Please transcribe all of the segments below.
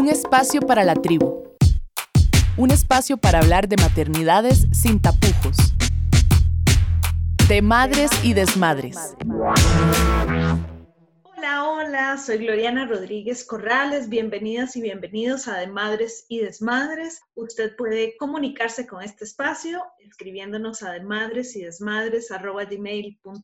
Un espacio para la tribu. Un espacio para hablar de maternidades sin tapujos. De madres y desmadres. Hola, hola, soy Gloriana Rodríguez Corrales. Bienvenidas y bienvenidos a De Madres y Desmadres. Usted puede comunicarse con este espacio escribiéndonos a demadres y desmadres.gmail.com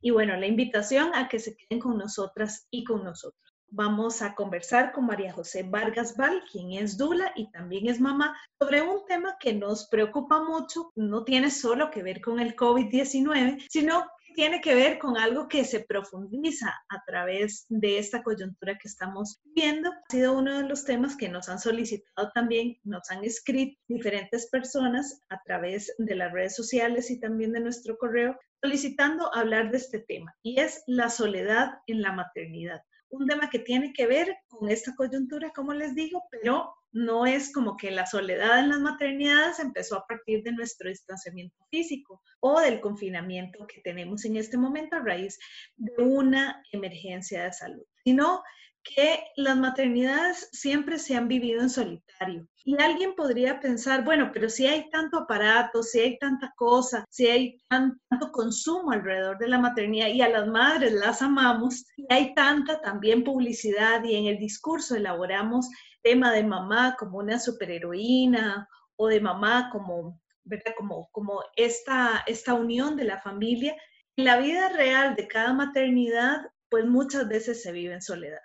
y bueno, la invitación a que se queden con nosotras y con nosotros. Vamos a conversar con María José Vargas Val, quien es Dula y también es mamá, sobre un tema que nos preocupa mucho. No tiene solo que ver con el COVID-19, sino tiene que ver con algo que se profundiza a través de esta coyuntura que estamos viendo. Ha sido uno de los temas que nos han solicitado también, nos han escrito diferentes personas a través de las redes sociales y también de nuestro correo solicitando hablar de este tema y es la soledad en la maternidad un tema que tiene que ver con esta coyuntura, como les digo, pero no es como que la soledad en las maternidades empezó a partir de nuestro distanciamiento físico o del confinamiento que tenemos en este momento a raíz de una emergencia de salud, sino que las maternidades siempre se han vivido en solitario. Y alguien podría pensar, bueno, pero si hay tanto aparato, si hay tanta cosa, si hay tanto consumo alrededor de la maternidad y a las madres las amamos, y hay tanta también publicidad y en el discurso elaboramos tema de mamá como una superheroína o de mamá como, ¿verdad? Como, como esta, esta unión de la familia. En la vida real de cada maternidad, pues muchas veces se vive en soledad.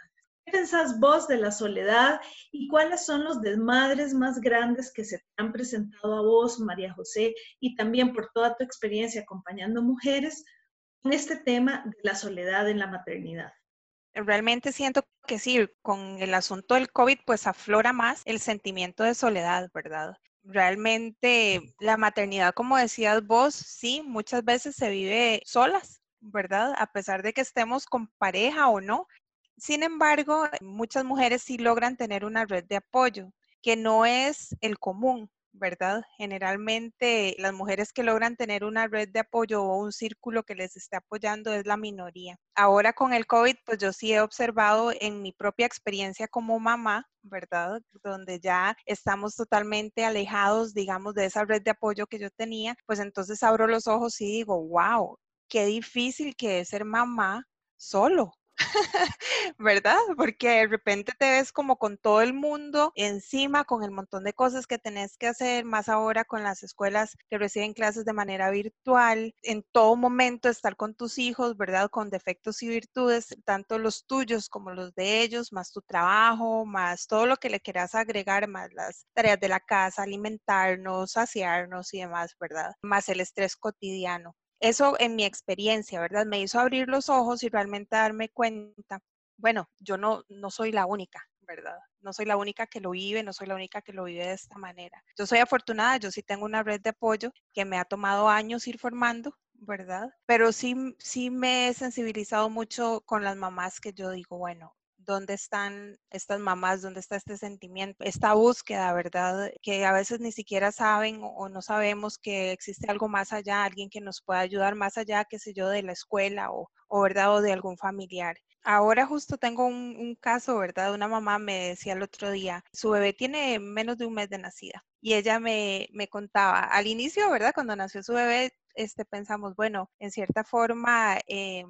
¿Qué pensás vos de la soledad y cuáles son los desmadres más grandes que se te han presentado a vos, María José, y también por toda tu experiencia acompañando mujeres en este tema de la soledad en la maternidad? Realmente siento que sí, con el asunto del COVID, pues aflora más el sentimiento de soledad, ¿verdad? Realmente la maternidad, como decías vos, sí, muchas veces se vive solas, ¿verdad? A pesar de que estemos con pareja o no, sin embargo, muchas mujeres sí logran tener una red de apoyo, que no es el común, ¿verdad? Generalmente las mujeres que logran tener una red de apoyo o un círculo que les esté apoyando es la minoría. Ahora con el COVID, pues yo sí he observado en mi propia experiencia como mamá, ¿verdad? Donde ya estamos totalmente alejados, digamos, de esa red de apoyo que yo tenía, pues entonces abro los ojos y digo, wow, qué difícil que es ser mamá solo, ¿verdad? Porque de repente te ves como con todo el mundo encima, con el montón de cosas que tenés que hacer, más ahora con las escuelas que reciben clases de manera virtual, en todo momento estar con tus hijos, ¿verdad? Con defectos y virtudes, tanto los tuyos como los de ellos, más tu trabajo, más todo lo que le quieras agregar, más las tareas de la casa, alimentarnos, saciarnos y demás, ¿verdad? Más el estrés cotidiano. Eso en mi experiencia, ¿verdad? Me hizo abrir los ojos y realmente darme cuenta, bueno, yo no, no soy la única, ¿verdad? No soy la única que lo vive, no soy la única que lo vive de esta manera. Yo soy afortunada, yo sí tengo una red de apoyo que me ha tomado años ir formando, ¿verdad? Pero sí, sí me he sensibilizado mucho con las mamás que yo digo, bueno, dónde están estas mamás, dónde está este sentimiento, esta búsqueda, ¿verdad? Que a veces ni siquiera saben o no sabemos que existe algo más allá, alguien que nos pueda ayudar más allá, qué sé yo, de la escuela o, o ¿verdad? O de algún familiar. Ahora justo tengo un, caso, ¿verdad? Una mamá me decía el otro día, su bebé tiene menos de un mes de nacida y ella me, me contaba, al inicio, ¿verdad? Cuando nació su bebé, este, pensamos, bueno, en cierta forma, eh,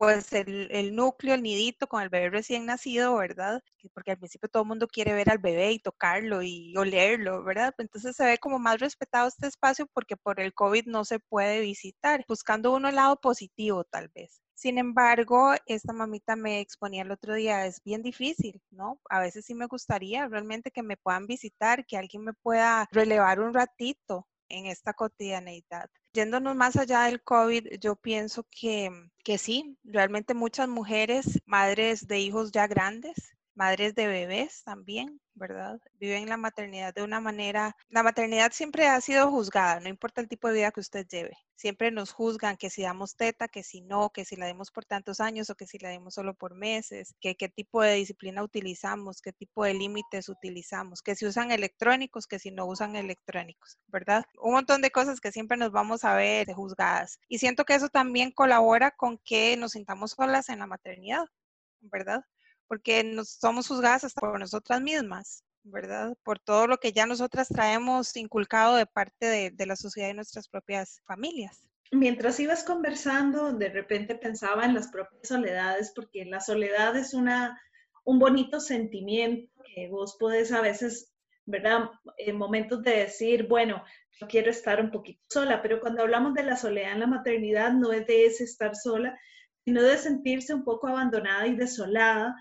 pues el, núcleo, el nidito con el bebé recién nacido, ¿verdad? Porque al principio todo el mundo quiere ver al bebé y tocarlo y olerlo, ¿verdad? Entonces se ve como más respetado este espacio porque por el COVID no se puede visitar, buscando uno el lado positivo tal vez. Sin embargo, esta mamita me exponía el otro día, es bien difícil, ¿no? A veces sí me gustaría realmente que me puedan visitar, que alguien me pueda relevar un ratito, en esta cotidianeidad. Yéndonos más allá del COVID, yo pienso que, que sí, realmente muchas mujeres, madres de hijos ya grandes, madres de bebés también, ¿verdad? Viven la maternidad de una manera, la maternidad siempre ha sido juzgada, no importa el tipo de vida que usted lleve. Siempre nos juzgan que si damos teta, que si no, que si la demos por tantos años o que si la demos solo por meses, que qué tipo de disciplina utilizamos, qué tipo de límites utilizamos, que si usan electrónicos, que si no usan electrónicos, ¿verdad? Un montón de cosas que siempre nos vamos a ver juzgadas. Y siento que eso también colabora con que nos sintamos solas en la maternidad, ¿verdad? Porque nos, somos juzgadas hasta por nosotras mismas, ¿verdad? Por todo lo que ya nosotras traemos inculcado de parte de, de la sociedad y nuestras propias familias. Mientras ibas conversando, de repente pensaba en las propias soledades, porque la soledad es una, un bonito sentimiento que vos podés a veces, ¿verdad? En momentos de decir, bueno, yo quiero estar un poquito sola, pero cuando hablamos de la soledad en la maternidad, no es de ese estar sola, sino de sentirse un poco abandonada y desolada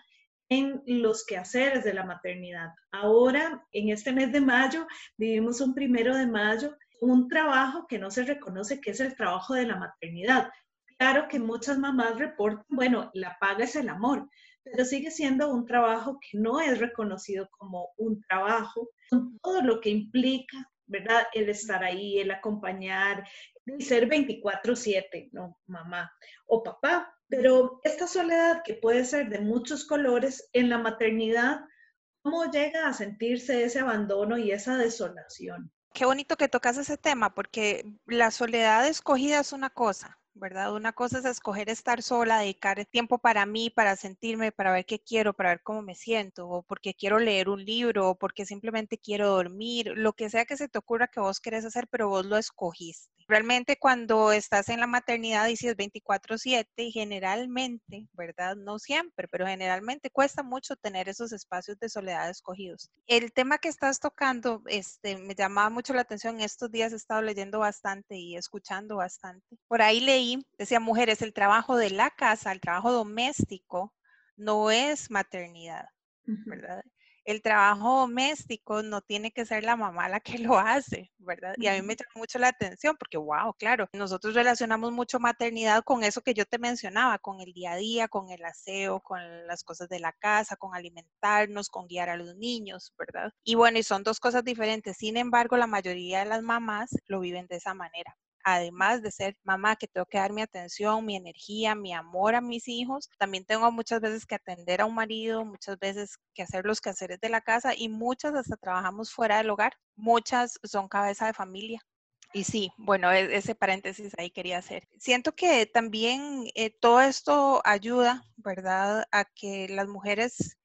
en los quehaceres de la maternidad. Ahora, en este mes de mayo, vivimos un primero de mayo, un trabajo que no se reconoce que es el trabajo de la maternidad. Claro que muchas mamás reportan, bueno, la paga es el amor, pero sigue siendo un trabajo que no es reconocido como un trabajo, con todo lo que implica, ¿verdad? El estar ahí, el acompañar, el ser 24/7, ¿no? Mamá o papá, pero esta soledad que puede ser de muchos colores en la maternidad, ¿cómo llega a sentirse ese abandono y esa desolación? Qué bonito que tocas ese tema, porque la soledad escogida es una cosa, ¿verdad? Una cosa es escoger estar sola, dedicar tiempo para mí, para sentirme, para ver qué quiero, para ver cómo me siento, o porque quiero leer un libro, o porque simplemente quiero dormir, lo que sea que se te ocurra que vos querés hacer, pero vos lo escogiste. Realmente cuando estás en la maternidad y si es 24/7, generalmente, ¿verdad? No siempre, pero generalmente cuesta mucho tener esos espacios de soledad escogidos. El tema que estás tocando, este, me llamaba mucho la atención. Estos días he estado leyendo bastante y escuchando bastante. Por ahí leí decía, mujeres, el trabajo de la casa, el trabajo doméstico, no es maternidad, ¿verdad? El trabajo doméstico no tiene que ser la mamá la que lo hace, ¿verdad? Y a mí me llama mucho la atención porque, wow, claro, nosotros relacionamos mucho maternidad con eso que yo te mencionaba, con el día a día, con el aseo, con las cosas de la casa, con alimentarnos, con guiar a los niños, ¿verdad? Y bueno, y son dos cosas diferentes. Sin embargo, la mayoría de las mamás lo viven de esa manera además de ser mamá que tengo que dar mi atención, mi energía, mi amor a mis hijos, también tengo muchas veces que atender a un marido, muchas veces que hacer los quehaceres de la casa y muchas hasta trabajamos fuera del hogar. Muchas son cabeza de familia. Y sí, bueno, e-, ese paréntesis ahí quería hacer. Siento que también eh, todo esto ayuda, ¿verdad?, a que las mujeres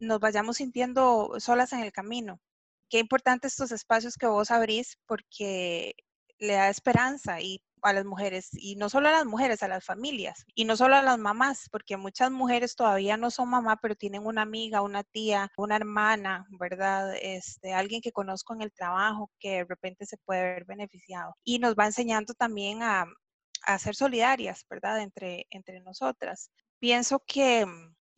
nos vayamos sintiendo solas en el camino. Qué importante estos espacios que vos abrís porque le da esperanza y a las mujeres, y no solo a las mujeres, a las familias, y no solo a las mamás, porque muchas mujeres todavía no son mamá, pero tienen una amiga, una tía, una hermana, ¿verdad? Este, alguien que conozco en el trabajo que de repente se puede ver beneficiado. Y nos va enseñando también a, a ser solidarias, ¿verdad? Entre, entre nosotras. Pienso que,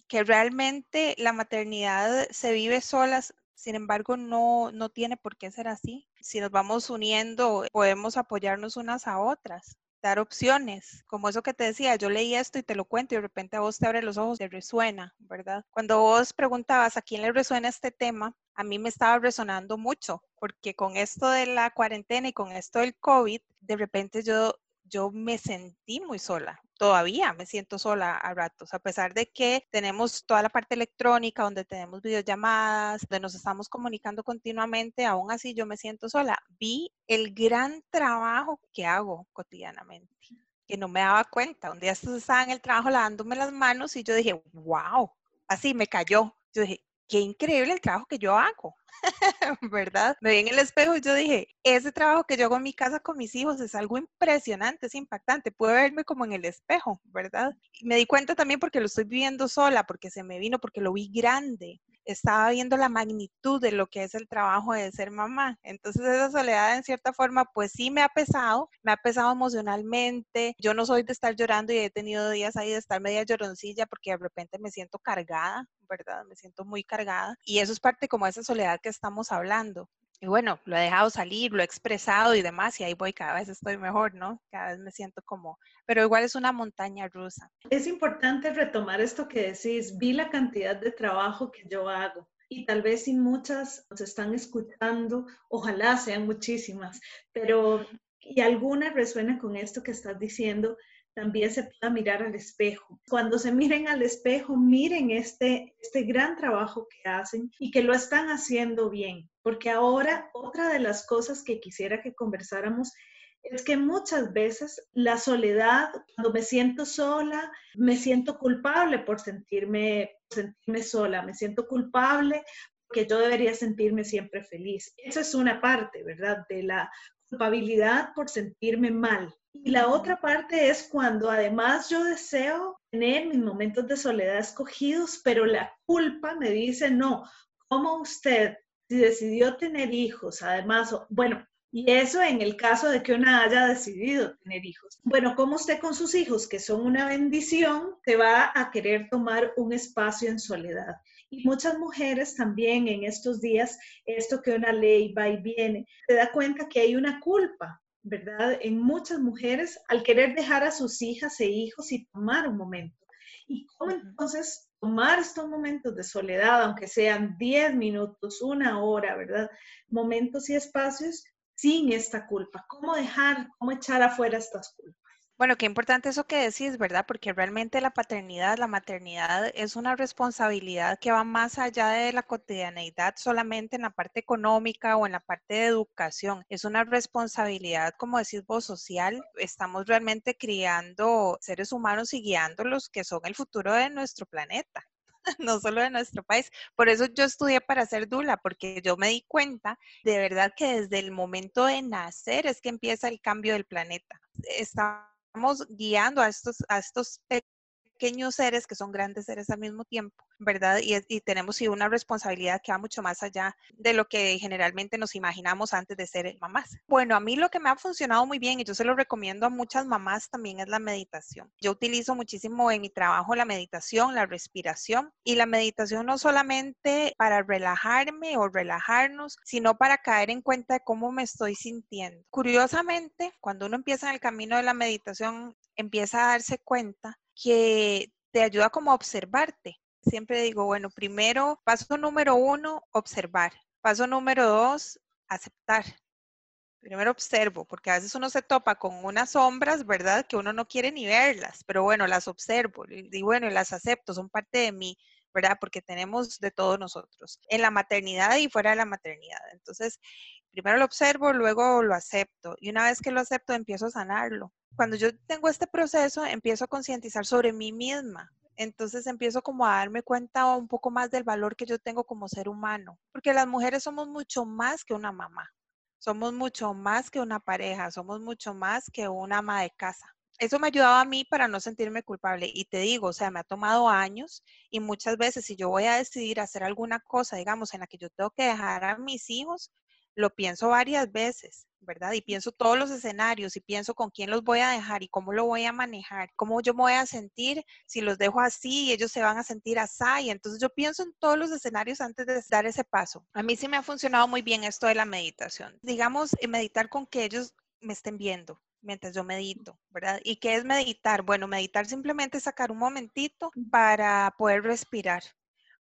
que realmente la maternidad se vive solas sin embargo, no, no tiene por qué ser así. Si nos vamos uniendo, podemos apoyarnos unas a otras dar opciones, como eso que te decía, yo leí esto y te lo cuento y de repente a vos te abre los ojos, te resuena, ¿verdad? Cuando vos preguntabas a quién le resuena este tema, a mí me estaba resonando mucho, porque con esto de la cuarentena y con esto del COVID, de repente yo, yo me sentí muy sola, todavía me siento sola a ratos, a pesar de que tenemos toda la parte electrónica, donde tenemos videollamadas, donde nos estamos comunicando continuamente, aún así yo me siento sola. Vi el gran trabajo que hago cotidianamente, que no me daba cuenta. Un día estaba en el trabajo lavándome las manos y yo dije, wow, así me cayó. Yo dije, qué increíble el trabajo que yo hago, ¿verdad? Me vi en el espejo y yo dije, ese trabajo que yo hago en mi casa con mis hijos es algo impresionante, es impactante, puedo verme como en el espejo, ¿verdad? Me di cuenta también porque lo estoy viviendo sola, porque se me vino, porque lo vi grande, estaba viendo la magnitud de lo que es el trabajo de ser mamá. Entonces esa soledad en cierta forma pues sí me ha pesado, me ha pesado emocionalmente. Yo no soy de estar llorando y he tenido días ahí de estar media lloroncilla porque de repente me siento cargada, ¿verdad? Me siento muy cargada. Y eso es parte como esa soledad que estamos hablando. Y bueno, lo he dejado salir, lo he expresado y demás, y ahí voy, cada vez estoy mejor, ¿no? Cada vez me siento como, pero igual es una montaña rusa. Es importante retomar esto que decís, vi la cantidad de trabajo que yo hago. Y tal vez si muchas nos están escuchando, ojalá sean muchísimas, pero y alguna resuena con esto que estás diciendo, también se pueda mirar al espejo. Cuando se miren al espejo, miren este, este gran trabajo que hacen y que lo están haciendo bien. Porque ahora otra de las cosas que quisiera que conversáramos es que muchas veces la soledad, cuando me siento sola, me siento culpable por sentirme, sentirme sola, me siento culpable porque yo debería sentirme siempre feliz. Esa es una parte, ¿verdad? De la culpabilidad por sentirme mal. Y la otra parte es cuando además yo deseo tener mis momentos de soledad escogidos, pero la culpa me dice, no, ¿cómo usted, si decidió tener hijos, además, bueno, y eso en el caso de que una haya decidido tener hijos. Bueno, ¿cómo usted con sus hijos, que son una bendición, te va a querer tomar un espacio en soledad? Y muchas mujeres también en estos días, esto que una ley va y viene, se da cuenta que hay una culpa, ¿verdad? En muchas mujeres al querer dejar a sus hijas e hijos y tomar un momento. ¿Y cómo entonces tomar estos momentos de soledad, aunque sean 10 minutos, una hora, ¿verdad? Momentos y espacios sin esta culpa? ¿Cómo dejar, cómo echar afuera estas culpas? Bueno, qué importante eso que decís, ¿verdad? Porque realmente la paternidad, la maternidad es una responsabilidad que va más allá de la cotidianeidad solamente en la parte económica o en la parte de educación. Es una responsabilidad, como decís vos, social. Estamos realmente criando seres humanos y guiándolos que son el futuro de nuestro planeta. no solo de nuestro país. Por eso yo estudié para ser dula, porque yo me di cuenta de verdad que desde el momento de nacer es que empieza el cambio del planeta. Estamos guiando a estos, a estos pequeños seres que son grandes seres al mismo tiempo, ¿verdad? Y, tenemos una responsabilidad que va mucho más allá de lo que generalmente nos imaginamos antes de ser mamás. Bueno, a mí lo que me ha funcionado muy bien y yo se lo recomiendo a muchas mamás también es la meditación. Yo utilizo muchísimo en mi trabajo la meditación, la respiración y la meditación no solamente para relajarme o relajarnos, sino para caer en cuenta de cómo me estoy sintiendo. Curiosamente, cuando uno empieza en el camino de la meditación, empieza a darse cuenta que te ayuda como a observarte. Siempre digo, bueno, primero, paso número uno, observar. Paso número dos, aceptar. Primero observo, porque a veces uno se topa con unas sombras, ¿verdad? Que uno no quiere ni verlas, pero bueno, las observo y bueno, las acepto, son parte de mí, ¿verdad? Porque tenemos de todos nosotros, en la maternidad y fuera de la maternidad. Entonces, primero lo observo, luego lo acepto y una vez que lo acepto, empiezo a sanarlo cuando yo tengo este proceso, empiezo a concientizar sobre mí misma. Entonces empiezo como a darme cuenta un poco más del valor que yo tengo como ser humano, porque las mujeres somos mucho más que una mamá, somos mucho más que una pareja, somos mucho más que una ama de casa. Eso me ayudaba a mí para no sentirme culpable. Y te digo, o sea, me ha tomado años y muchas veces si yo voy a decidir hacer alguna cosa, digamos, en la que yo tengo que dejar a mis hijos, lo pienso varias veces, ¿verdad? Y pienso todos los escenarios y pienso con quién los voy a dejar y cómo lo voy a manejar, cómo yo me voy a sentir si los dejo así y ellos se van a sentir así. Y entonces yo pienso en todos los escenarios antes de dar ese paso. A mí sí me ha funcionado muy bien esto de la meditación. Digamos, eh, meditar con que ellos me estén viendo, mientras yo medito, ¿verdad? ¿Y qué es meditar? Bueno, meditar simplemente es sacar un momentito para poder respirar,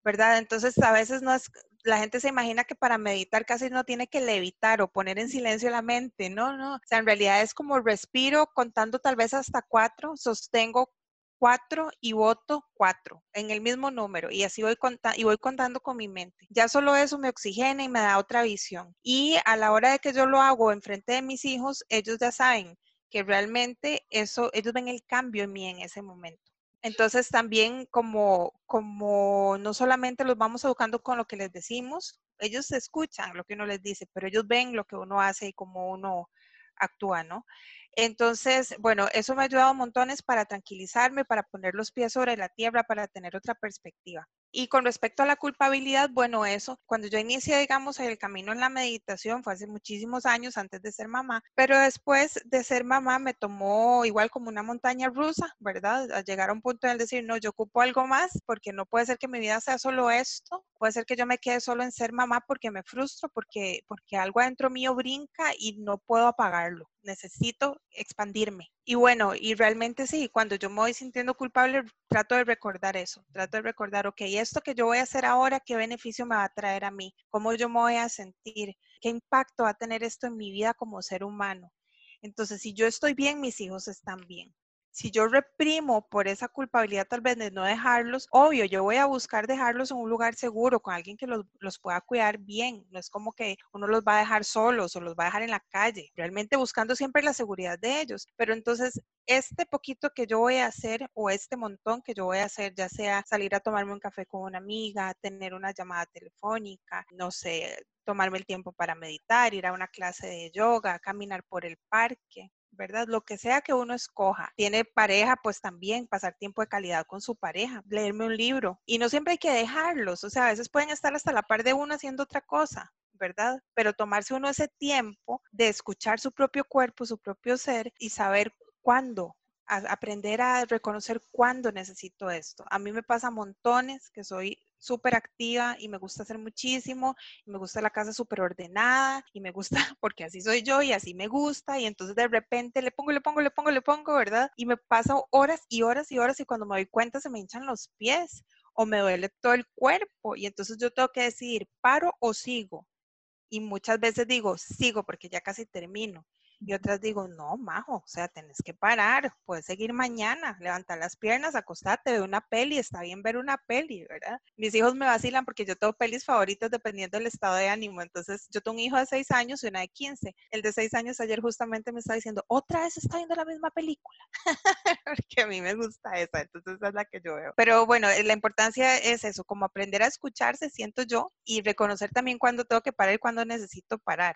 ¿verdad? Entonces a veces no es, la gente se imagina que para meditar casi no tiene que levitar o poner en silencio la mente, no, no, o sea, en realidad es como respiro contando tal vez hasta cuatro, sostengo cuatro y voto cuatro en el mismo número y así voy, y voy contando con mi mente. Ya solo eso me oxigena y me da otra visión. Y a la hora de que yo lo hago en frente de mis hijos, ellos ya saben que realmente eso, ellos ven el cambio en mí en ese momento. Entonces también como, como no solamente los vamos educando con lo que les decimos, ellos escuchan lo que uno les dice, pero ellos ven lo que uno hace y cómo uno actúa, ¿no? Entonces, bueno, eso me ha ayudado montones para tranquilizarme, para poner los pies sobre la tierra, para tener otra perspectiva. Y con respecto a la culpabilidad, bueno, eso, cuando yo inicié, digamos, el camino en la meditación, fue hace muchísimos años antes de ser mamá, pero después de ser mamá me tomó igual como una montaña rusa, ¿verdad? Llegar a un punto en decir, no, yo ocupo algo más porque no puede ser que mi vida sea solo esto, puede ser que yo me quede solo en ser mamá porque me frustro, porque, porque algo adentro mío brinca y no puedo apagarlo necesito expandirme. Y bueno, y realmente sí, cuando yo me voy sintiendo culpable, trato de recordar eso, trato de recordar, ok, esto que yo voy a hacer ahora, ¿qué beneficio me va a traer a mí? ¿Cómo yo me voy a sentir? ¿Qué impacto va a tener esto en mi vida como ser humano? Entonces, si yo estoy bien, mis hijos están bien. Si yo reprimo por esa culpabilidad tal vez de no dejarlos, obvio, yo voy a buscar dejarlos en un lugar seguro, con alguien que los, los pueda cuidar bien. No es como que uno los va a dejar solos o los va a dejar en la calle, realmente buscando siempre la seguridad de ellos. Pero entonces, este poquito que yo voy a hacer o este montón que yo voy a hacer, ya sea salir a tomarme un café con una amiga, tener una llamada telefónica, no sé, tomarme el tiempo para meditar, ir a una clase de yoga, caminar por el parque, ¿verdad? Lo que sea que uno escoja. Tiene pareja, pues también pasar tiempo de calidad con su pareja, leerme un libro. Y no siempre hay que dejarlos, o sea, a veces pueden estar hasta la par de uno haciendo otra cosa. ¿verdad? Pero tomarse uno ese tiempo de escuchar su propio cuerpo, su propio ser y saber cuándo aprender a reconocer cuándo necesito esto. A mí me pasa montones que soy súper activa y me gusta hacer muchísimo, y me gusta la casa súper ordenada y me gusta porque así soy yo y así me gusta y entonces de repente le pongo, le pongo, le pongo, le pongo, ¿verdad? Y me paso horas y horas y horas y cuando me doy cuenta se me hinchan los pies o me duele todo el cuerpo y entonces yo tengo que decidir, paro o sigo. Y muchas veces digo, sigo porque ya casi termino. Y otras digo, no, majo, o sea, tenés que parar, puedes seguir mañana, levantar las piernas, acostarte, ver una peli, está bien ver una peli, ¿verdad? Mis hijos me vacilan porque yo tengo pelis favoritas dependiendo del estado de ánimo. Entonces, yo tengo un hijo de 6 años y una de 15. El de 6 años ayer justamente me está diciendo, otra vez está viendo la misma película, porque a mí me gusta esa, entonces esa es la que yo veo. Pero bueno, la importancia es eso, como aprender a escucharse, siento yo, y reconocer también cuándo tengo que parar y cuándo necesito parar.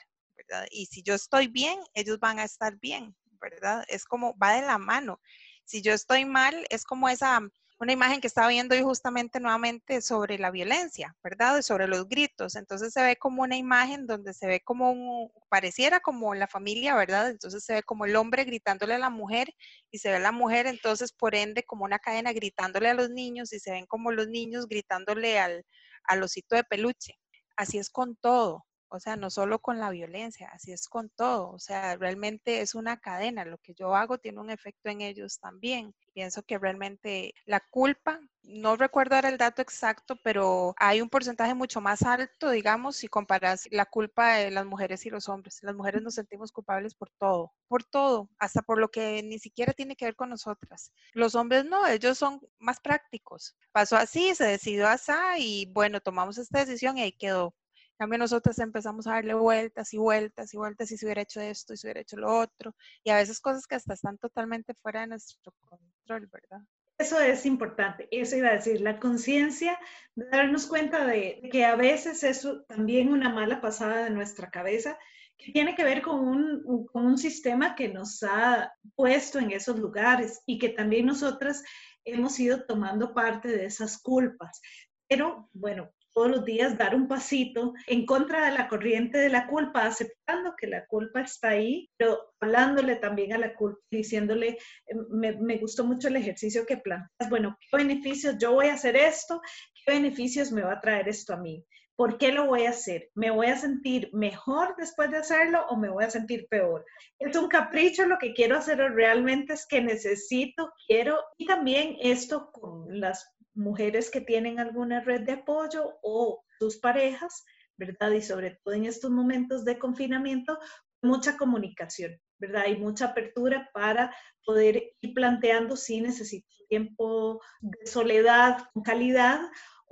Y si yo estoy bien, ellos van a estar bien, ¿verdad? Es como va de la mano. Si yo estoy mal, es como esa, una imagen que estaba viendo hoy justamente nuevamente sobre la violencia, ¿verdad? Sobre los gritos. Entonces se ve como una imagen donde se ve como un, pareciera como la familia, ¿verdad? Entonces se ve como el hombre gritándole a la mujer y se ve la mujer entonces por ende como una cadena gritándole a los niños y se ven como los niños gritándole al, al osito de peluche. Así es con todo. O sea, no solo con la violencia, así es con todo. O sea, realmente es una cadena. Lo que yo hago tiene un efecto en ellos también. Pienso que realmente la culpa, no recuerdo el dato exacto, pero hay un porcentaje mucho más alto, digamos, si comparas la culpa de las mujeres y los hombres. Las mujeres nos sentimos culpables por todo, por todo, hasta por lo que ni siquiera tiene que ver con nosotras. Los hombres no, ellos son más prácticos. Pasó así, se decidió así y bueno, tomamos esta decisión y ahí quedó cambio nosotros empezamos a darle vueltas y vueltas y vueltas y si hubiera hecho esto y si hubiera hecho lo otro. Y a veces cosas que hasta están totalmente fuera de nuestro control, ¿verdad? Eso es importante, eso iba a decir, la conciencia de darnos cuenta de que a veces es también una mala pasada de nuestra cabeza que tiene que ver con un, con un sistema que nos ha puesto en esos lugares y que también nosotras hemos ido tomando parte de esas culpas. Pero bueno, todos los días dar un pasito en contra de la corriente de la culpa, aceptando que la culpa está ahí, pero hablándole también a la culpa, diciéndole, eh, me, me gustó mucho el ejercicio que planteas, bueno, ¿qué beneficios yo voy a hacer esto? ¿Qué beneficios me va a traer esto a mí? ¿Por qué lo voy a hacer? ¿Me voy a sentir mejor después de hacerlo o me voy a sentir peor? ¿Es un capricho lo que quiero hacer realmente es que necesito, quiero? Y también esto con las mujeres que tienen alguna red de apoyo o sus parejas, ¿verdad? Y sobre todo en estos momentos de confinamiento, mucha comunicación, ¿verdad? Y mucha apertura para poder ir planteando si necesito tiempo de soledad con calidad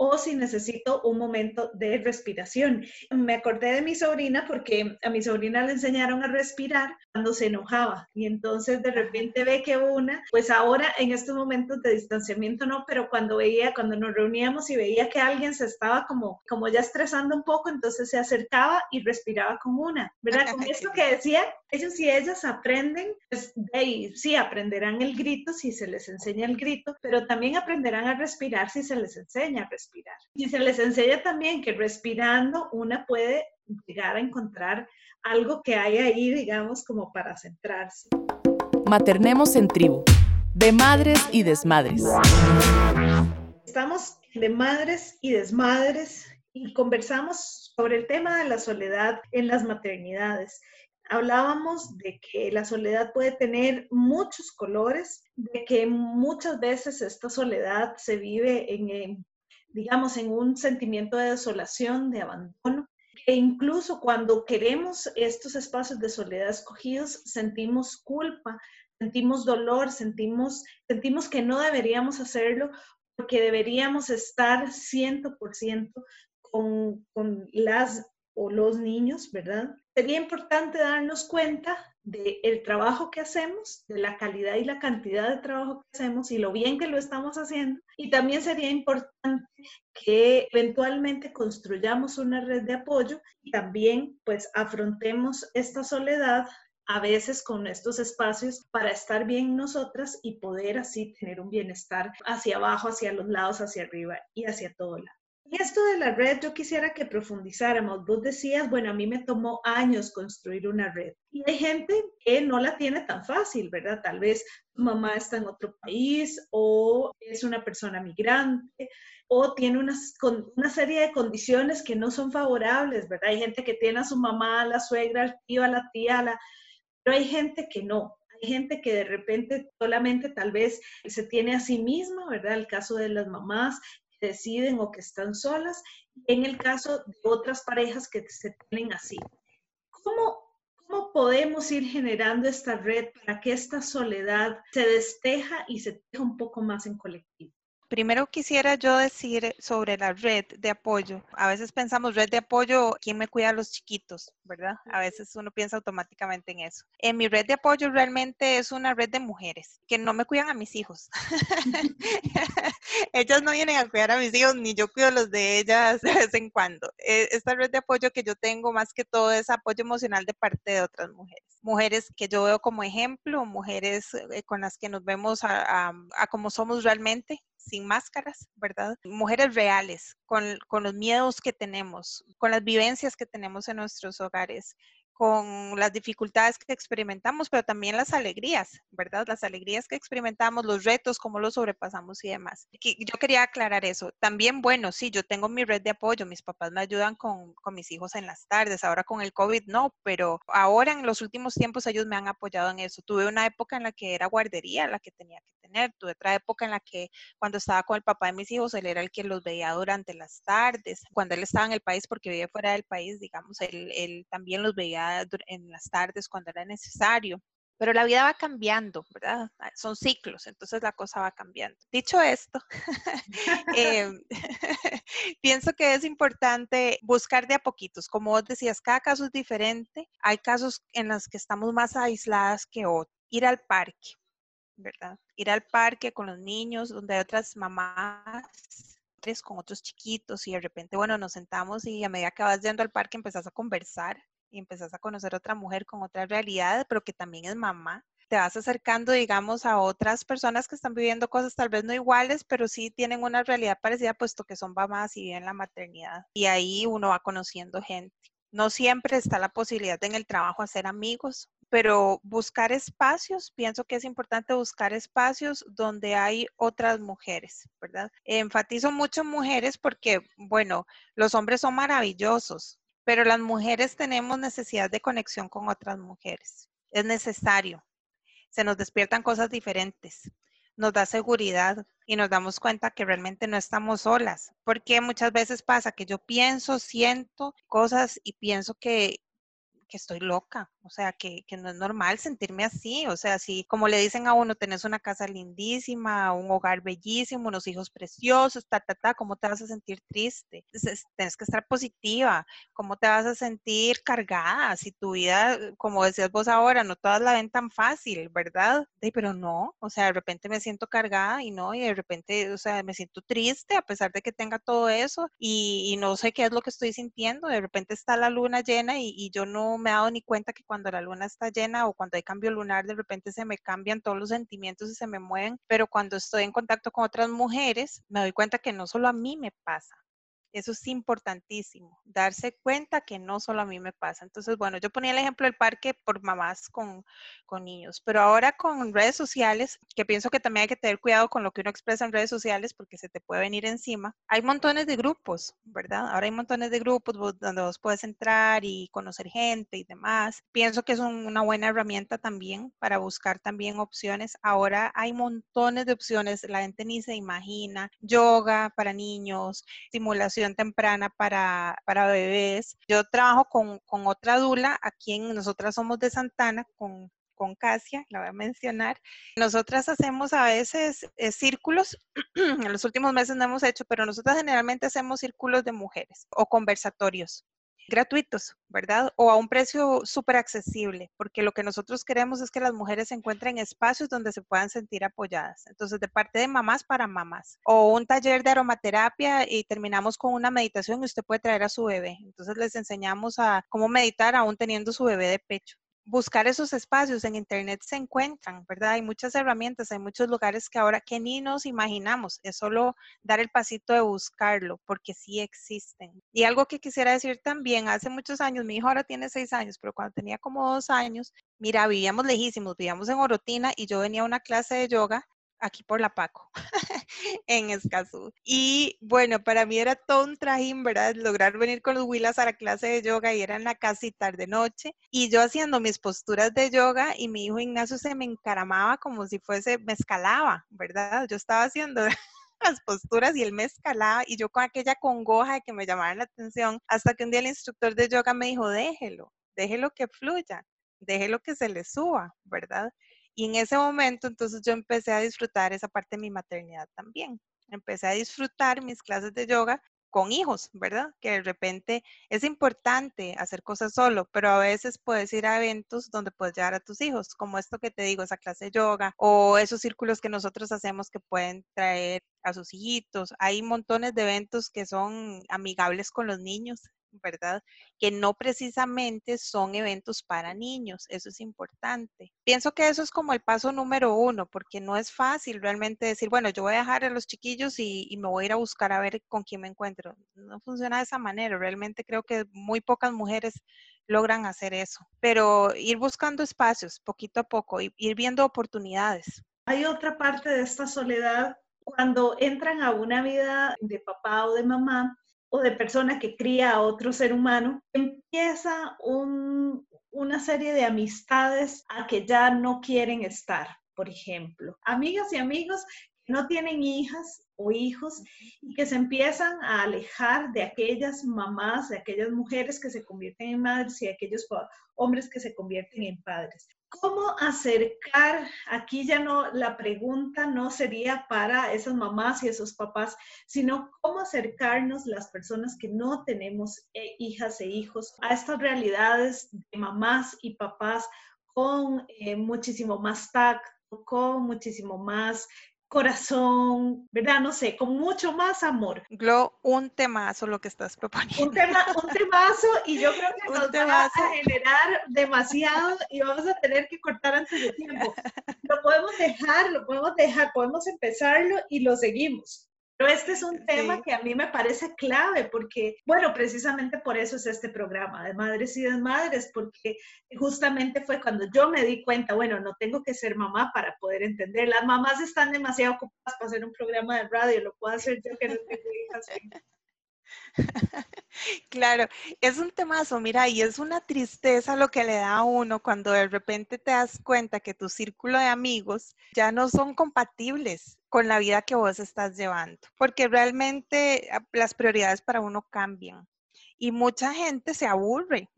o si necesito un momento de respiración. Me acordé de mi sobrina porque a mi sobrina le enseñaron a respirar cuando se enojaba y entonces de repente ve que una, pues ahora en estos momentos de distanciamiento no, pero cuando veía, cuando nos reuníamos y veía que alguien se estaba como, como ya estresando un poco, entonces se acercaba y respiraba con una, ¿verdad? Con esto que decía, ellos y ellas aprenden, pues de sí, aprenderán el grito si se les enseña el grito, pero también aprenderán a respirar si se les enseña a respirar respirar. Y se les enseña también que respirando una puede llegar a encontrar algo que hay ahí, digamos, como para centrarse. Maternemos en tribu, de madres y desmadres. Estamos de madres y desmadres y conversamos sobre el tema de la soledad en las maternidades hablábamos de que la soledad puede tener muchos colores, de que muchas veces esta soledad se vive en, digamos, en un sentimiento de desolación, de abandono, e incluso cuando queremos estos espacios de soledad escogidos, sentimos culpa sentimos dolor, sentimos, sentimos que no deberíamos hacerlo porque deberíamos estar 100% con, con las o los niños, ¿verdad? Sería importante darnos cuenta del trabajo que hacemos, de la calidad y la cantidad de trabajo que hacemos y lo bien que lo estamos haciendo. Y también sería importante que eventualmente construyamos una red de apoyo y también pues afrontemos esta soledad a veces con estos espacios para estar bien nosotras y poder así tener un bienestar hacia abajo, hacia los lados, hacia arriba y hacia todo lado. Y esto de la red, yo quisiera que profundizáramos. Vos decías, bueno, a mí me tomó años construir una red. Y hay gente que no la tiene tan fácil, ¿verdad? Tal vez mamá está en otro país o es una persona migrante o tiene unas, una serie de condiciones que no son favorables, ¿verdad? Hay gente que tiene a su mamá, a la suegra, al tío, a la tía, la... pero hay gente que no. Hay gente que de repente solamente tal vez se tiene a sí misma, ¿verdad? El caso de las mamás deciden o que están solas, en el caso de otras parejas que se tienen así. ¿Cómo, ¿Cómo podemos ir generando esta red para que esta soledad se desteja y se deja un poco más en colectivo? Primero quisiera yo decir sobre la red de apoyo. A veces pensamos red de apoyo, ¿quién me cuida a los chiquitos? ¿Verdad? A veces uno piensa automáticamente en eso. En mi red de apoyo realmente es una red de mujeres que no me cuidan a mis hijos. ellas no vienen a cuidar a mis hijos, ni yo cuido los de ellas de vez en cuando. E, esta red de apoyo que yo tengo más que todo es apoyo emocional de parte de otras mujeres. Mujeres que yo veo como ejemplo, mujeres eh, con las que nos vemos a, a como somos realmente, sin máscaras, ¿verdad? Mujeres reales, con, con, los miedos que tenemos, con las vivencias que tenemos en nuestros hogares, con las dificultades que experimentamos, pero también las alegrías, ¿verdad? Las alegrías que experimentamos, los retos, cómo los sobrepasamos y demás. Yo quería aclarar eso. También, bueno, sí, yo tengo mi red de apoyo, mis papás me ayudan con, con mis hijos en las tardes, ahora con el COVID no, pero ahora en los últimos tiempos ellos me han apoyado en eso. Tuve una época en la que era guardería la que tenía que tener, tuve otra época en la que cuando estaba con el papá de mis hijos, él era el que los veía durante las tardes, cuando él estaba en el país, porque vivía fuera del país, digamos, él, también los veía en las tardes cuando era necesario. Pero la vida va cambiando, ¿verdad? Ah, son ciclos, entonces la cosa va cambiando. Dicho esto, em, pienso que es importante buscar de a poquitos. Como vos decías, cada caso es diferente. Hay casos en los que estamos más aisladas que otros. Ir al parque, ¿verdad? Ir al parque con los niños, donde hay otras mamás con otros chiquitos y de repente, bueno, nos sentamos y a medida que vas yendo al parque empezás a conversar y empezás a conocer otra mujer con otra realidad, pero que también es mamá. Te vas acercando, digamos, a otras personas que están viviendo cosas tal vez no iguales, pero sí tienen una realidad parecida, puesto que son mamás y viven la maternidad. Y ahí uno va conociendo gente. No siempre está la posibilidad en el trabajo hacer amigos, pero buscar espacios, pienso que es importante buscar espacios donde hay otras mujeres, ¿verdad? Enfatizo mucho mujeres porque, bueno, los hombres son maravillosos, pero las mujeres tenemos necesidad de conexión con otras mujeres. Es necesario. Se nos despiertan cosas diferentes, nos da seguridad y nos damos cuenta que realmente no estamos solas, porque muchas veces pasa que yo pienso, siento cosas y pienso que, que estoy loca, o sea, que, que, no es normal sentirme así, o sea, si como le dicen a uno, tenés una casa lindísima, un hogar bellísimo, unos hijos preciosos, ta, ta, ta, ¿cómo te vas a sentir triste? Entonces, que estar positiva, ¿cómo te vas a sentir cargada? Si tu vida, como decías vos ahora, no todas la ven tan fácil, ¿verdad? pero no, o sea, de repente me siento cargada y no, y de repente, o sea, me siento triste a pesar de que tenga todo eso y, y no sé qué es lo que estoy sintiendo, de repente está la luna llena y, y yo no me he dado ni cuenta que cuando la luna está llena o cuando hay cambio lunar, de repente se me cambian todos los sentimientos y se me mueven, pero cuando estoy en contacto con otras mujeres, me doy cuenta que no solo a mí me pasa, eso es importantísimo, darse cuenta que no solo a mí me pasa. Entonces, bueno, yo ponía el ejemplo del parque por mamás con, con, niños, pero ahora con redes sociales, que pienso que también hay que tener cuidado con lo que uno expresa en redes sociales porque se te puede venir encima. Hay montones de grupos, ¿verdad? Ahora hay montones de grupos donde vos puedes entrar y conocer gente y demás. Pienso que es una buena herramienta también para buscar también opciones. Ahora hay montones de opciones, la gente ni se imagina. Yoga para niños, simulación temprana para, para bebés. Yo trabajo con, con, otra dula, aquí en nosotras somos de Santana, con con Casia, la voy a mencionar. Nosotras hacemos a veces eh, círculos, en los últimos meses no hemos hecho, pero nosotras generalmente hacemos círculos de mujeres o conversatorios gratuitos, ¿verdad? O a un precio súper accesible, porque lo que nosotros queremos es que las mujeres encuentren espacios donde se puedan sentir apoyadas. Entonces, de parte de mamás para mamás. O un taller de aromaterapia y terminamos con una meditación y usted puede traer a su bebé. Entonces, les enseñamos a cómo meditar aún teniendo su bebé de pecho buscar esos espacios en Internet se encuentran, ¿verdad? Hay muchas herramientas, hay muchos lugares que ahora que ni nos imaginamos, es solo dar el pasito de buscarlo, porque sí existen. Y algo que quisiera decir también, hace muchos años, mi hijo ahora tiene seis años, pero cuando tenía como dos años, mira, vivíamos lejísimos, vivíamos en Orotina y yo venía a una clase de yoga aquí por la Paco, en Escazú. Y bueno, para mí era todo un trajín, ¿verdad? Lograr venir con los Willas a la clase de yoga y era en la casa y tarde noche. Y yo haciendo mis posturas de yoga y mi hijo Ignacio se me encaramaba como si fuese, me escalaba, ¿verdad? Yo estaba haciendo las posturas y él me escalaba y yo con aquella congoja de que me llamara la atención, hasta que un día el instructor de yoga me dijo, déjelo, déjelo que fluya, déjelo que se le suba, ¿verdad? Y en ese momento, entonces yo empecé a disfrutar esa parte de mi maternidad también. Empecé a disfrutar mis clases de yoga con hijos, ¿verdad? Que de repente es importante hacer cosas solo, pero a veces puedes ir a eventos donde puedes llevar a tus hijos, como esto que te digo, esa clase de yoga o esos círculos que nosotros hacemos que pueden traer a sus hijitos. Hay montones de eventos que son amigables con los niños ¿verdad? Que no precisamente son eventos para niños, eso es importante. Pienso que eso es como el paso número uno, porque no es fácil realmente decir, bueno, yo voy a dejar a los chiquillos y, me voy a ir a buscar a ver con quién me encuentro. No funciona de esa manera, realmente creo que muy pocas mujeres logran hacer eso, pero ir buscando espacios poquito a poco, ir viendo oportunidades. Hay otra parte de esta soledad cuando entran a una vida de papá o de mamá o de persona que cría a otro ser humano, empieza una serie de amistades a que ya no quieren estar, por ejemplo. Amigas y amigos que no tienen hijas o hijos y que se empiezan a alejar de aquellas mamás, de aquellas mujeres que se convierten en madres y de aquellos hombres que se convierten en padres. ¿Cómo acercar? Aquí ya no, la pregunta no sería para esas mamás y esos papás, sino cómo acercarnos las personas que no tenemos eh, hijas e hijos a estas realidades de mamás y papás con eh, muchísimo más tacto, con muchísimo más corazón, ¿verdad? No sé, con mucho más amor. Glo, un temazo lo que estás proponiendo. Un, tema, un temazo y yo creo que nos va a generar demasiado y vamos a tener que cortar antes de tiempo. Lo podemos dejar, lo podemos dejar, podemos empezarlo y lo seguimos. Pero este es un tema que a mí me parece clave porque, bueno, precisamente por eso es este programa de Madres y Desmadres, porque justamente fue cuando yo me di cuenta, bueno, no tengo que ser mamá para poder entender. Las mamás están demasiado ocupadas para hacer un programa de radio, lo puedo hacer yo que no tengo hijas. Claro, es un temazo, mira, y es una tristeza lo que le da a uno cuando de repente te das cuenta que tu círculo de amigos ya no son compatibles con la vida que vos estás llevando, porque realmente ah, las prioridades para uno cambian y mucha gente se aburre.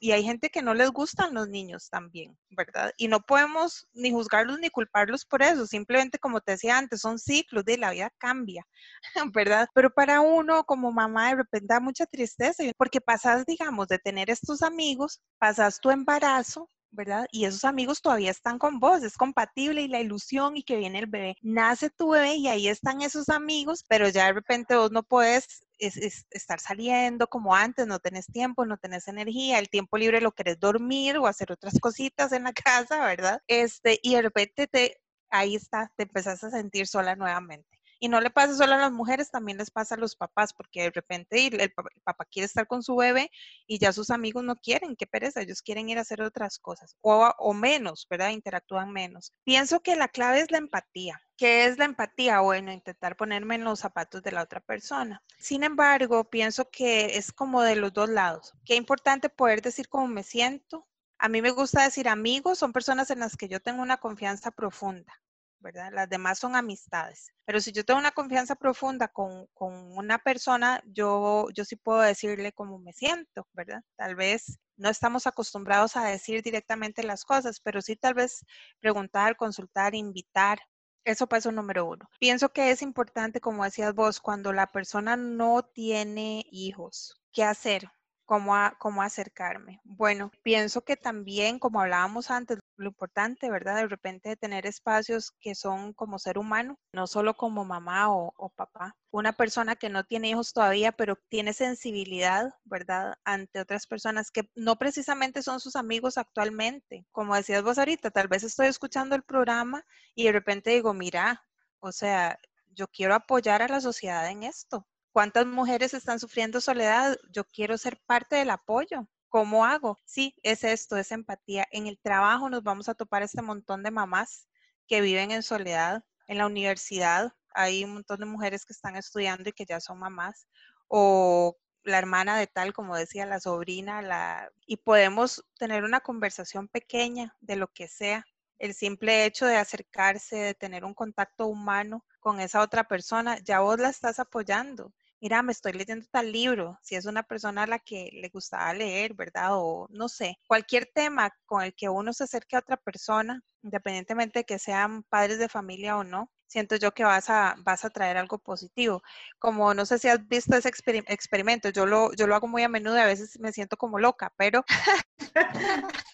y hay gente que no les gustan los niños también, ¿verdad? Y no podemos ni juzgarlos ni culparlos por eso. Simplemente, como te decía antes, son ciclos de la vida cambia, ¿verdad? Pero para uno como mamá de repente da mucha tristeza porque pasas, digamos, de tener estos amigos, pasas tu embarazo, ¿verdad? Y esos amigos todavía están con vos, es compatible y la ilusión y que viene el bebé. Nace tu bebé y ahí están esos amigos, pero ya de repente vos no puedes estar saliendo como antes, no tenés tiempo, no tenés energía, el tiempo libre lo querés dormir o hacer otras cositas en la casa, ¿verdad? Este, y de repente te, ahí está, te empezás a sentir sola nuevamente. Y no le pasa solo a las mujeres, también les pasa a los papás, porque de repente el, papá quiere estar con su bebé y ya sus amigos no quieren, qué pereza, ellos quieren ir a hacer otras cosas, o, menos, ¿verdad? Interactúan menos. Pienso que la clave es la empatía. ¿Qué es la empatía? Bueno, intentar ponerme en los zapatos de la otra persona. Sin embargo, pienso que es como de los dos lados. Qué importante poder decir cómo me siento. A mí me gusta decir amigos, son personas en las que yo tengo una confianza profunda ¿verdad? Las demás son amistades. Pero si yo tengo una confianza profunda con, con, una persona, yo, yo sí puedo decirle cómo me siento, ¿verdad? Tal vez no estamos acostumbrados a decir directamente las cosas, pero sí tal vez preguntar, consultar, invitar. Eso paso número uno. Pienso que es importante, como decías vos, cuando la persona no tiene hijos, ¿qué hacer? cómo, cómo acercarme. Bueno, pienso que también, como hablábamos antes, lo importante, ¿verdad? De repente de tener espacios que son como ser humano, no solo como mamá o, papá. Una persona que no tiene hijos todavía, pero tiene sensibilidad, ¿verdad? Ante otras personas que no precisamente son sus amigos actualmente. Como decías vos ahorita, tal vez estoy escuchando el programa y de repente digo, mira, o sea, yo quiero apoyar a la sociedad en esto. ¿Cuántas mujeres están sufriendo soledad? Yo quiero ser parte del apoyo. ¿Cómo hago? Sí, es esto, es empatía. En el trabajo nos vamos a topar este montón de mamás que viven en soledad. En la universidad hay un montón de mujeres que están estudiando y que ya son mamás. O la hermana de tal, como decía, la sobrina, la... y podemos tener una conversación pequeña de lo que sea. El simple hecho de acercarse, de tener un contacto humano con esa otra persona, ya vos la estás apoyando mira, me estoy leyendo tal libro, si es una persona a la que le gustaba leer, ¿verdad? O no sé, cualquier tema con el que uno se acerque a otra persona, independientemente de que sean padres de familia o no, siento yo que vas a, vas a traer algo positivo. Como no sé si has visto ese experimento, yo lo, yo lo hago muy a menudo y a veces me siento como loca, pero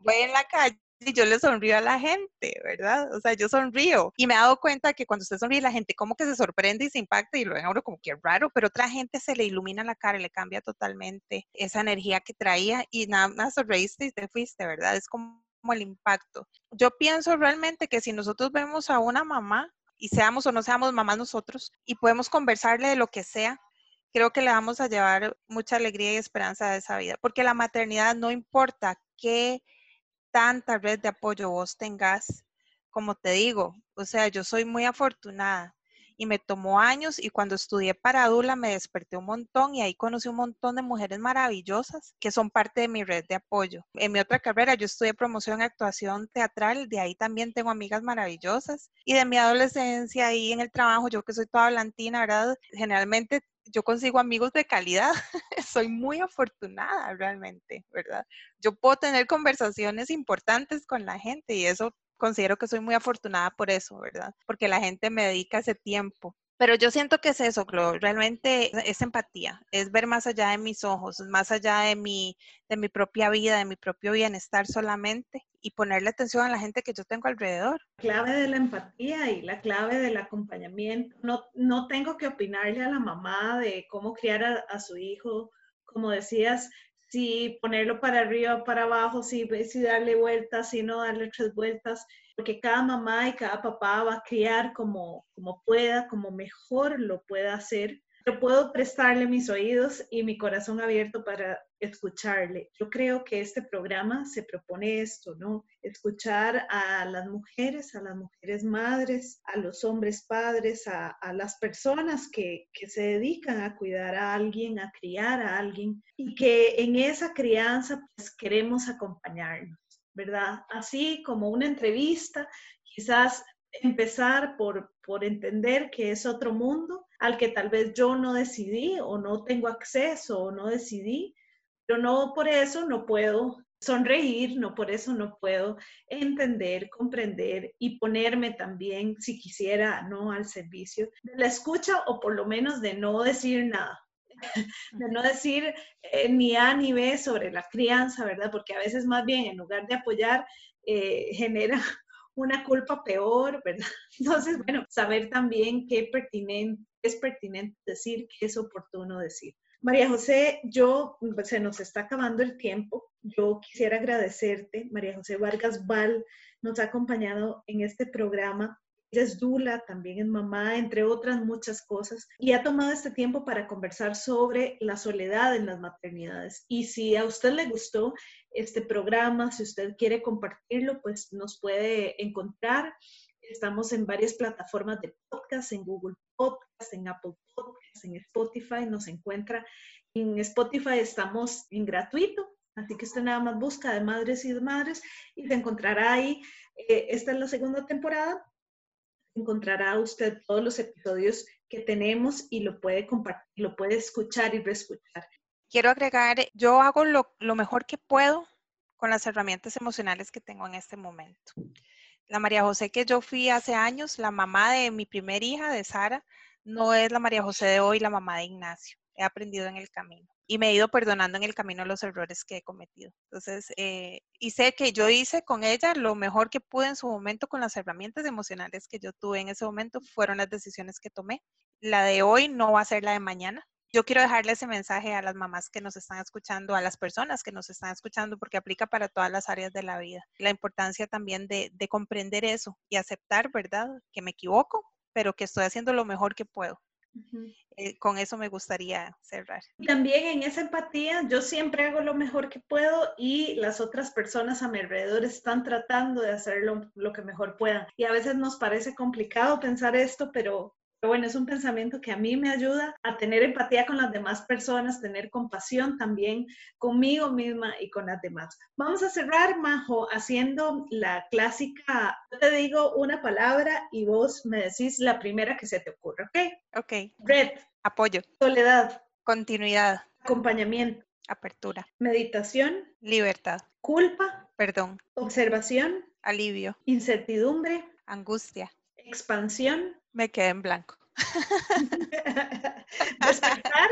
voy en la calle y yo le sonrío a la gente, ¿verdad? O sea, yo sonrío y me he dado cuenta que cuando usted sonríe, la gente como que se sorprende y se impacta y lo ven a uno como que raro, pero otra gente se le ilumina la cara y le cambia totalmente esa energía que traía y nada más sonreíste y te fuiste, ¿verdad? Es como el impacto. Yo pienso realmente que si nosotros vemos a una mamá y seamos o no seamos mamás nosotros y podemos conversarle de lo que sea, creo que le vamos a llevar mucha alegría y esperanza a esa vida, porque la maternidad no importa qué tanta red de apoyo vos tengas, como te digo, o sea, yo soy muy afortunada y me tomó años y cuando estudié para Dula me desperté un montón y ahí conocí un montón de mujeres maravillosas que son parte de mi red de apoyo. En mi otra carrera yo estudié promoción actuación teatral, de ahí también tengo amigas maravillosas y de mi adolescencia y en el trabajo, yo que soy toda blantina, ¿verdad? Generalmente yo consigo amigos de calidad. Soy muy afortunada realmente, ¿verdad? Yo puedo tener conversaciones importantes con la gente y eso considero que soy muy afortunada por eso, ¿verdad? Porque la gente me dedica ese tiempo. Pero yo siento que es eso, Glo, realmente es empatía, es ver más allá de mis ojos, más allá de mi, de mi propia vida, de mi propio bienestar solamente y ponerle atención a la gente que yo tengo alrededor. La clave de la empatía y la clave del acompañamiento. No, no tengo que opinarle a la mamá de cómo criar a su hijo. Como decías, si ponerlo para arriba, para abajo, si, si darle vueltas, si no darle tres vueltas, porque cada mamá y cada papá va a criar como, como pueda, como mejor lo pueda hacer. Puedo prestarle mis oídos y mi corazón abierto para escucharle. Yo creo que este programa se propone esto, ¿no? Escuchar a las mujeres, a las mujeres madres, a los hombres padres, a, las personas que, se dedican a cuidar a alguien, a criar a alguien y que en esa crianza pues queremos acompañarnos, ¿verdad? Así como una entrevista, quizás empezar por entender que es otro mundo al que tal vez yo no decidí o no tengo acceso o no decidí, pero no por eso no puedo sonreír, no por eso no puedo entender, comprender y ponerme también, si quisiera, no al servicio de la escucha o por lo menos de no decir nada, de no decir eh, ni A ni B sobre la crianza, ¿verdad? Porque a veces más bien en lugar de apoyar, eh, genera una culpa peor, ¿verdad? Entonces, bueno, saber también qué pertinente, es pertinente decir, qué es oportuno decir. María José, yo, pues, se nos está acabando el tiempo. Yo quisiera agradecerte. María José Vargas Val nos ha acompañado en este programa. Es Dula, también es mamá, entre otras muchas cosas, y ha tomado este tiempo para conversar sobre la soledad en las maternidades. Y si a usted le gustó este programa, si usted quiere compartirlo, pues nos puede encontrar. Estamos en varias plataformas de podcast, en Google Podcast, en Apple Podcast, en Spotify, nos encuentra. En Spotify estamos en gratuito, así que usted nada más busca de madres y de madres y se encontrará ahí. Eh, esta es la segunda temporada encontrará usted todos los episodios que tenemos y lo puede compartir, lo puede escuchar y reescuchar. Quiero agregar, yo hago lo, lo mejor que puedo con las herramientas emocionales que tengo en este momento. La María José que yo fui hace años, la mamá de mi primer hija, de Sara, no es la María José de hoy, la mamá de Ignacio. He aprendido en el camino y me he ido perdonando en el camino los errores que he cometido. Entonces, eh, y sé que yo hice con ella lo mejor que pude en su momento con las herramientas emocionales que yo tuve en ese momento, fueron las decisiones que tomé. La de hoy no va a ser la de mañana. Yo quiero dejarle ese mensaje a las mamás que nos están escuchando, a las personas que nos están escuchando, porque aplica para todas las áreas de la vida. La importancia también de, de comprender eso y aceptar, ¿verdad? Que me equivoco, pero que estoy haciendo lo mejor que puedo. Eh, con eso me gustaría cerrar. También en esa empatía, yo siempre hago lo mejor que puedo y las otras personas a mi alrededor están tratando de hacer lo, lo que mejor puedan. Y a veces nos parece complicado pensar esto, pero bueno, es un pensamiento que a mí me ayuda a tener empatía con las demás personas, tener compasión también conmigo misma y con las demás. Vamos a cerrar, Majo, haciendo la clásica, yo te digo una palabra y vos me decís la primera que se te ocurre, ¿ok? Ok. Red. Apoyo. Soledad. Continuidad. Acompañamiento. Apertura. Meditación. Libertad. Culpa. Perdón. Observación. Alivio. Incertidumbre. Angustia. Expansión. Me quedé en blanco. Despertar.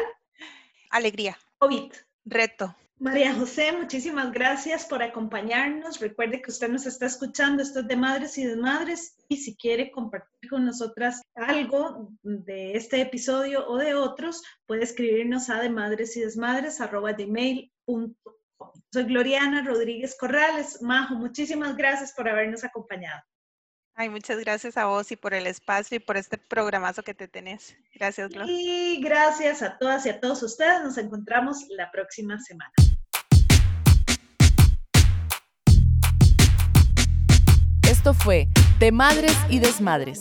Alegría. COVID. Reto. María José, muchísimas gracias por acompañarnos. Recuerde que usted nos está escuchando, esto es de Madres y de Madres, y si quiere compartir con nosotras algo de este episodio o de otros, puede escribirnos a de madres y desmadres Soy Gloriana Rodríguez Corrales. Majo, muchísimas gracias por habernos acompañado. Ay, muchas gracias a vos y por el espacio y por este programazo que te tenés. Gracias, Glo. Y gracias a todas y a todos ustedes. Nos encontramos la próxima semana. Esto fue De Madres y Desmadres.